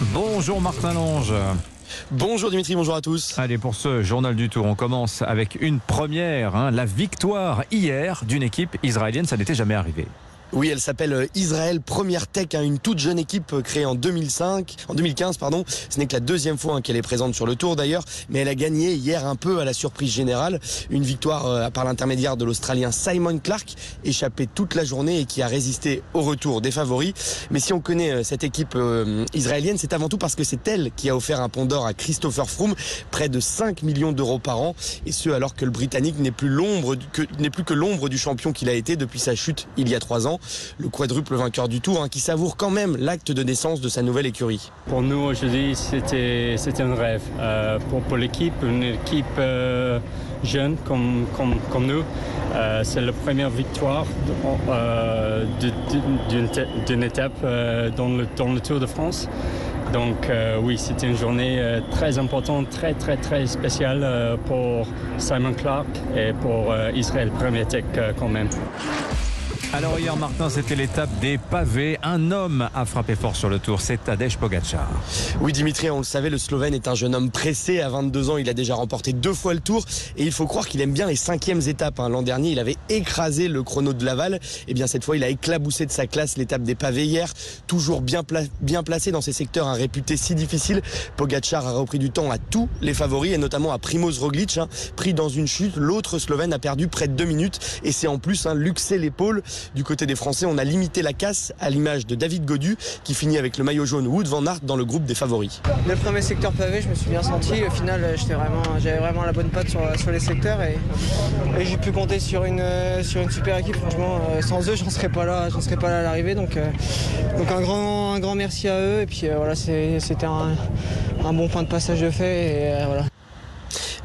Bonjour Martin Lange. Bonjour Dimitri, bonjour à tous. Allez, pour ce journal du Tour, on commence avec une première, hein, la victoire hier d'une équipe israélienne, ça n'était jamais arrivé. Oui, elle s'appelle euh, Israël Première Tech, hein, une toute jeune équipe euh, créée en 2005, en 2015 pardon. Ce n'est que la deuxième fois hein, qu'elle est présente sur le Tour d'ailleurs, mais elle a gagné hier un peu à la surprise générale, une victoire euh, par l'intermédiaire de l'Australien Simon Clark, échappé toute la journée et qui a résisté au retour des favoris. Mais si on connaît cette équipe israélienne, c'est avant tout parce que c'est elle qui a offert un pont d'or à Christopher Froome, près de 5 millions d'euros par an, et ce alors que le Britannique n'est plus l'ombre n'est plus que l'ombre du champion qu'il a été depuis sa chute il y a trois ans le quadruple vainqueur du Tour, hein, qui savoure quand même l'acte de naissance de sa nouvelle écurie. Pour nous aujourd'hui, c'était un rêve. Euh, pour, pour l'équipe, une équipe euh, jeune comme, nous, euh, c'est la première victoire d'une étape dans, le, Tour de France. Donc oui, c'était une journée très importante, très très très spéciale pour Simon Clark et pour Israël Premier Tech quand même. Alors hier Martin, c'était l'étape des pavés. Un homme a frappé fort sur le tour, c'est Tadej Pogacar. Oui Dimitri, on le savait, le Slovène est un jeune homme pressé. À 22 ans, il a déjà remporté deux fois le tour. Et il faut croire qu'il aime bien les cinquièmes étapes. hein. L'an dernier, il avait écrasé le chrono de Laval. Et bien cette fois, il a éclaboussé de sa classe l'étape des pavés hier. Toujours bien, pla- bien placé dans ces secteurs hein, réputés si difficiles. Pogacar a repris du temps à tous les favoris et notamment à Primoz Roglic. hein. Pris dans une chute, l'autre Slovène a perdu près de deux minutes. Et c'est en plus hein, luxé l'épaule. Du côté des Français, on a limité la casse à l'image de David Godu qui finit avec le maillot jaune Wood Van Aert dans le groupe des favoris. Le premier secteur pavé, je me suis bien senti. Au final, euh, j'avais vraiment la bonne patte sur, les secteurs et, j'ai pu compter sur une, euh, super équipe. Franchement, euh, sans eux, j'en serais pas là, serais pas là à l'arrivée. Donc, un grand, merci à eux. Et puis voilà, c'était un, bon point de passage de fait.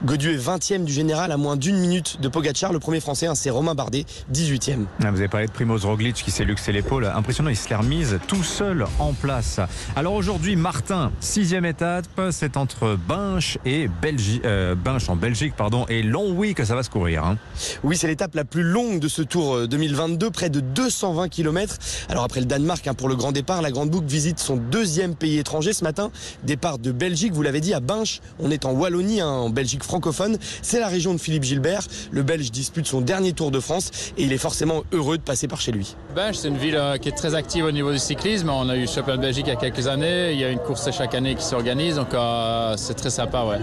Godu est 20e du général à moins d'une minute de Pogacar. Le premier français, hein, c'est Romain Bardet, 18e. Ah, Vous avez parlé de Primoz Roglic qui s'est luxé l'épaule. Impressionnant, il se l'est remise tout seul en place. Alors aujourd'hui, Martin, sixième étape, c'est entre Binche et Belgique, Binche en Belgique, pardon, et Longwy que ça va se courir. hein. Oui, c'est l'étape la plus longue de ce Tour euh, 2022, près de 220 km. Alors après le Danemark, hein, pour le grand départ, la Grande Boucle visite son deuxième pays étranger ce matin. Départ de Belgique, vous l'avez dit, à Binche. On est en Wallonie, en Belgique francophone. C'est la région de Philippe Gilbert. Le Belge dispute son dernier Tour de France et il est forcément heureux de passer par chez lui. Binge, c'est une ville euh, qui est très active au niveau du cyclisme. On a eu le championnat de Belgique il y a quelques années. Il y a une course chaque année qui s'organise, donc euh, c'est très sympa. Ouais.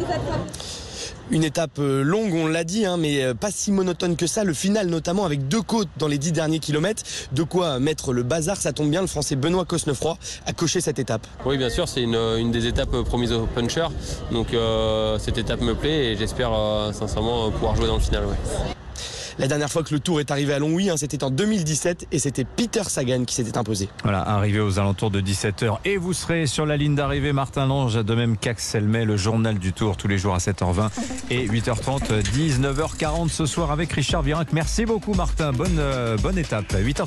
Une étape euh, longue, on l'a dit, hein, mais euh, pas si monotone que ça. Le final, notamment avec deux côtes dans les dix derniers kilomètres. De quoi mettre le bazar, ça tombe bien. Le français Benoît Cosnefroy a coché cette étape. Oui, bien sûr, c'est une, des étapes promises au puncher. Donc euh, cette étape me plaît et j'espère euh, sincèrement pouvoir jouer dans le final. La dernière fois que le Tour est arrivé à Longwy, hein, c'était en 2017 et c'était Peter Sagan qui s'était imposé. Voilà, arrivé aux alentours de 17h. Et vous serez sur la ligne d'arrivée, Martin Lange, de même qu'Axel May, le journal du Tour, tous les jours à 7h20 et 8h30, 19h40 ce soir avec Richard Virenque. Merci beaucoup, Martin. Bonne, euh, bonne étape. 8h